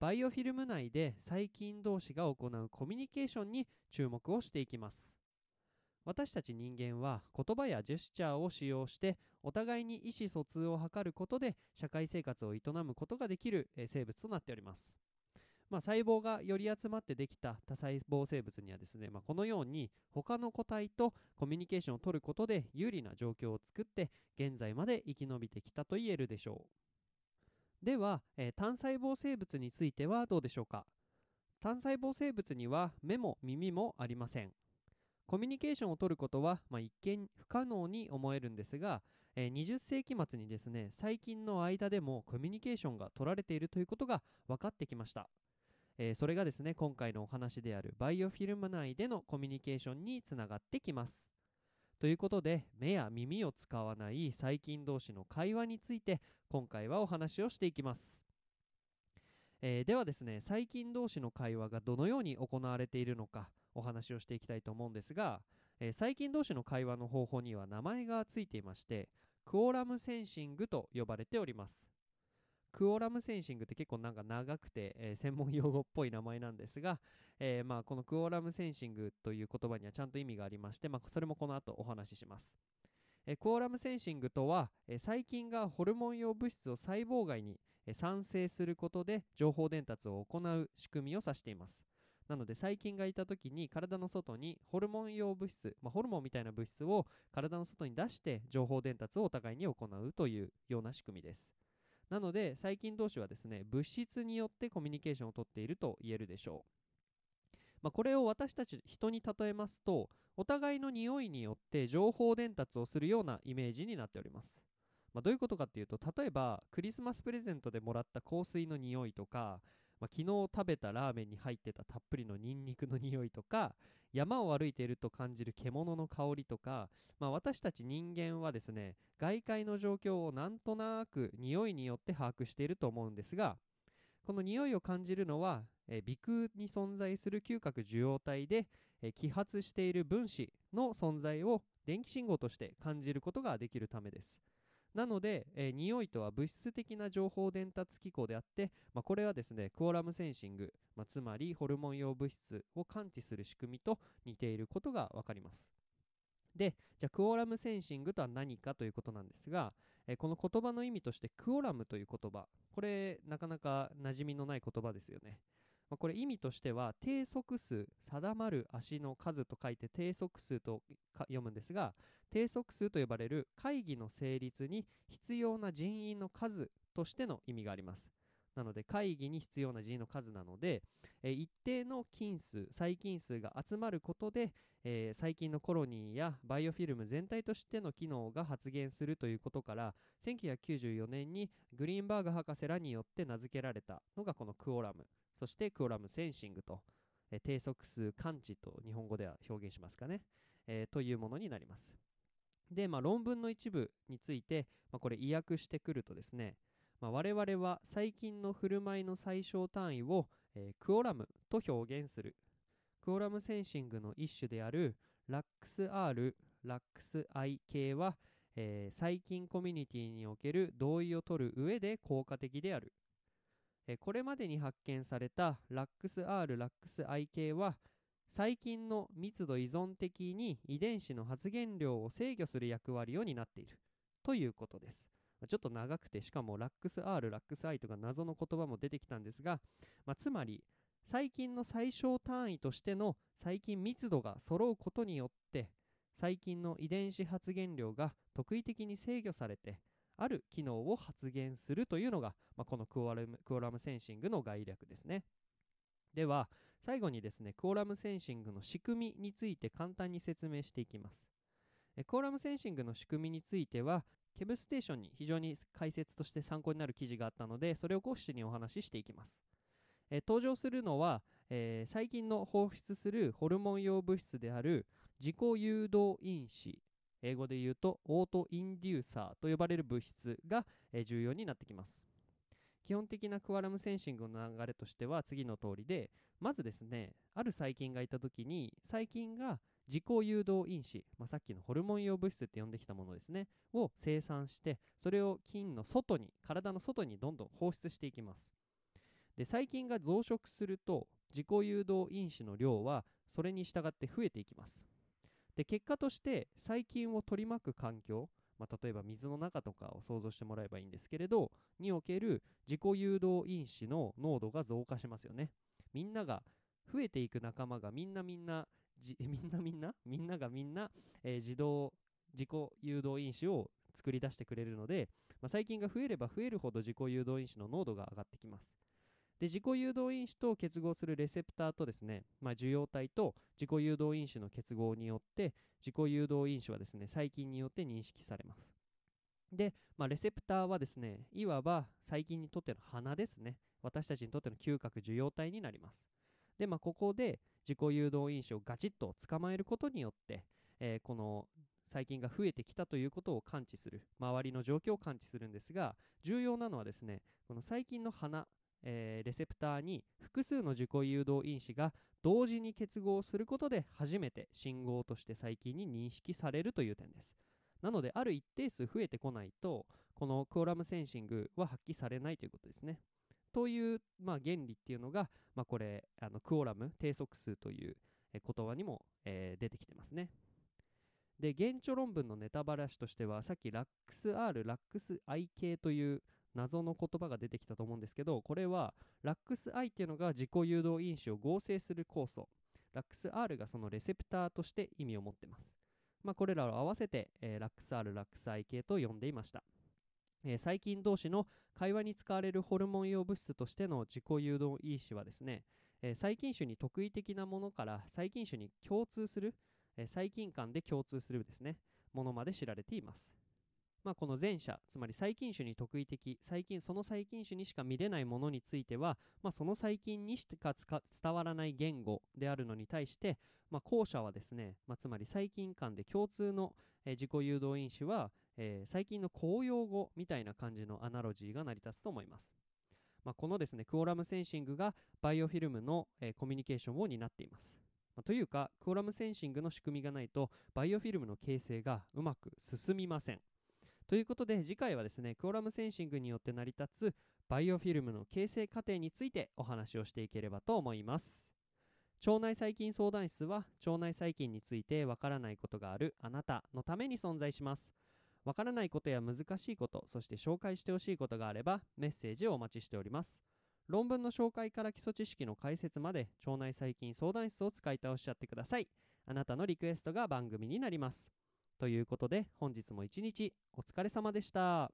バイオフィルム内で細菌同士が行うコミュニケーションに注目をしていきます。私たち人間は言葉やジェスチャーを使用してお互いに意思疎通を図ることで社会生活を営むことができる生物となっております。まあ、細胞がより集まってできた多細胞生物にはですね、まあ、このように他の個体とコミュニケーションを取ることで有利な状況を作って現在まで生き延びてきたと言えるでしょう。では、えー、単細胞生物についてはどうでしょうか？単細胞生物には目も耳もありません。コミュニケーションを取ることは、まあ、一見不可能に思えるんですが、えー、20世紀末にですね最近の間でもコミュニケーションが取られているということが分かってきました。えー、それがですね今回のお話であるバイオフィルム内でのコミュニケーションにつながってきます。ということで目や耳を使わない細菌同士の会話について今回はお話をしていきます、えー、ではですね細菌同士の会話がどのように行われているのかお話をしていきたいと思うんですが、えー、細菌同士の会話の方法には名前がついていましてクオラムセンシングと呼ばれております。クオラムセンシングって結構なんか長くて、えー、専門用語っぽい名前なんですが、えー、まあこのクオラムセンシングという言葉にはちゃんと意味がありまして、まあ、それもこの後お話しします。えー、クオラムセンシングとは、え細菌がホルモン様物質を細胞外に、え産生することで情報伝達を行う仕組みを指しています。なので細菌がいた時に体の外にホルモン様物質、まあ、ホルモンみたいな物質を体の外に出して情報伝達をお互いに行うというような仕組みです。なので細菌同士はですね物質によってコミュニケーションをとっていると言えるでしょう、まあ、これを私たち人に例えますとお互いの匂いによって情報伝達をするようなイメージになっております。まあ、どういうことかっていうと例えばクリスマスプレゼントでもらった香水の匂いとかまあ、昨日食べたラーメンに入ってたたっぷりのニンニクの匂いとか山を歩いていると感じる獣の香りとか、まあ、私たち人間はですね外界の状況をなんとなく匂いによって把握していると思うんですがこの匂いを感じるのはえ鼻腔に存在する嗅覚受容体でえ揮発している分子の存在を電気信号として感じることができるためです。なので、えー、匂いとは物質的な情報伝達機構であって、まあ、これはですねクオラムセンシング、まあ、つまりホルモン用物質を感知する仕組みと似ていることが分かります。でじゃあクオラムセンシングとは何かということなんですが、えー、この言葉の意味としてクオラムという言葉これなかなか馴染みのない言葉ですよね。まあ、これ意味としては低速数定まる足の数と書いて低速数と読むんですが低速数と呼ばれる会議の成立に必要な人員の数としての意味があります。なので会議に必要な人員の数なので、えー、一定の菌数細菌数が集まることで、えー、細菌のコロニーやバイオフィルム全体としての機能が発現するということから1994年にグリーンバーグ博士らによって名付けられたのがこのクオラムそしてクオラムセンシングと、えー、低速数感知と日本語では表現しますかね、えー、というものになります。で、まあ、論文の一部について、まあ、これ意訳してくるとですね、まあ、我々は細菌の振る舞いの最小単位を、えー、クオラムと表現する。クオラムセンシングの一種であるラックス R、ラックス I 系は、えー、細菌コミュニティにおける同意を取る上で効果的である。えこれまでに発見されたラックス R ラックス I 系は細菌の密度依存的に遺伝子の発現量を制御する役割を担っているということです。ちょっと長くてしかもラックス R ラックス I とか謎の言葉も出てきたんですが、まあ、つまり細菌の最小単位としての細菌密度が揃うことによって細菌の遺伝子発現量が特異的に制御されてある機能を発現するというのが、まあ、このクオラムクオラムセンシングの概略ですね。では最後にですねクオラムセンシングの仕組みについて簡単に説明していきます。クオラムセンシングの仕組みについてはケブステーションに非常に解説として参考になる記事があったのでそれを講師にお話ししていきます。えー登場するのは、えー細菌の放出するホルモン用物質である自己誘導因子英語で言うとオートインデューサーと呼ばれる物質が、えー重要になってきます基本的なクアラムセンシングの流れとしては次の通りでまずですねある細菌がいた時に細菌が自己誘導因子、まあ、さっきのホルモン用物質って呼んできたものですねを生産してそれを菌の外に体の外にどんどん放出していきます。で細菌が増殖すると自己誘導因子の量はそれに従って増えていきます。で結果として細菌を取り巻く環境、まあ、例えば水の中とかを想像してもらえばいいんですけれどにおける自己誘導因子の濃度が増加しますよね。みんなが増えていく仲間がみんなみんなじ みんなみんなみんながみんな、えー自動自己誘導因子を作り出してくれるので、まあ、細菌が増えれば増えるほど自己誘導因子の濃度が上がってきます。で自己誘導因子と結合するレセプターとですね、まあ、受容体と自己誘導因子の結合によって自己誘導因子はですね細菌によって認識されます。で、まあ、レセプターはですねいわば細菌にとっての鼻ですね。私たちにとっての嗅覚受容体になります。で、まあ、ここで自己誘導因子をガチッと捕まえることによって、えーこの細菌が増えてきたということを感知する周りの状況を感知するんですが重要なのはですねこの細菌の鼻、えーレセプターに複数の自己誘導因子が同時に結合することで初めて信号として細菌に認識されるという点です。なのである一定数増えてこないとこのクオラムセンシングは発揮されないということですね。という、まあ、原理っていうのが、まあ、これあのクオラム定則数という言葉にも、えー出てきてますね。で原著論文のネタバラシとしてはさっきラックス R ラックス I 系という謎の言葉が出てきたと思うんですけどこれはラックス I っていうのが自己誘導因子を合成する酵素。ラックス R がそのレセプターとして意味を持ってます。まあ、これらを合わせて、えーラックス R ラックス I 系と呼んでいました、えー細菌同士の会話に使われるホルモン用物質としての自己誘導因子はですね、えー細菌種に特異的なものから細菌種に共通する、えー細菌間で共通するですねものまで知られています。まあ、この前者つまり細菌種に特異的細菌その細菌種にしか見れないものについては、まあ、その細菌にしか伝わらない言語であるのに対して、まあ、後者はですね、まあ、つまり細菌間で共通の、えー自己誘導因子は、えー細菌の公用語みたいな感じのアナロジーが成り立つと思います、まあ、このですねクオラムセンシングがバイオフィルムの、えーコミュニケーションを担っています。まあというかクオラムセンシングの仕組みがないとバイオフィルムの形成がうまく進みません。ということで次回はですねクオラムセンシングによって成り立つバイオフィルムの形成過程についてお話をしていければと思います。腸内細菌相談室は腸内細菌についてわからないことがあるあなたのために存在します。わからないことや難しいことそして紹介してほしいことがあればメッセージをお待ちしております。論文の紹介から基礎知識の解説まで腸内細菌相談室を使い倒しちゃってください。あなたのリクエストが番組になります。ということで本日も一日お疲れ様でした。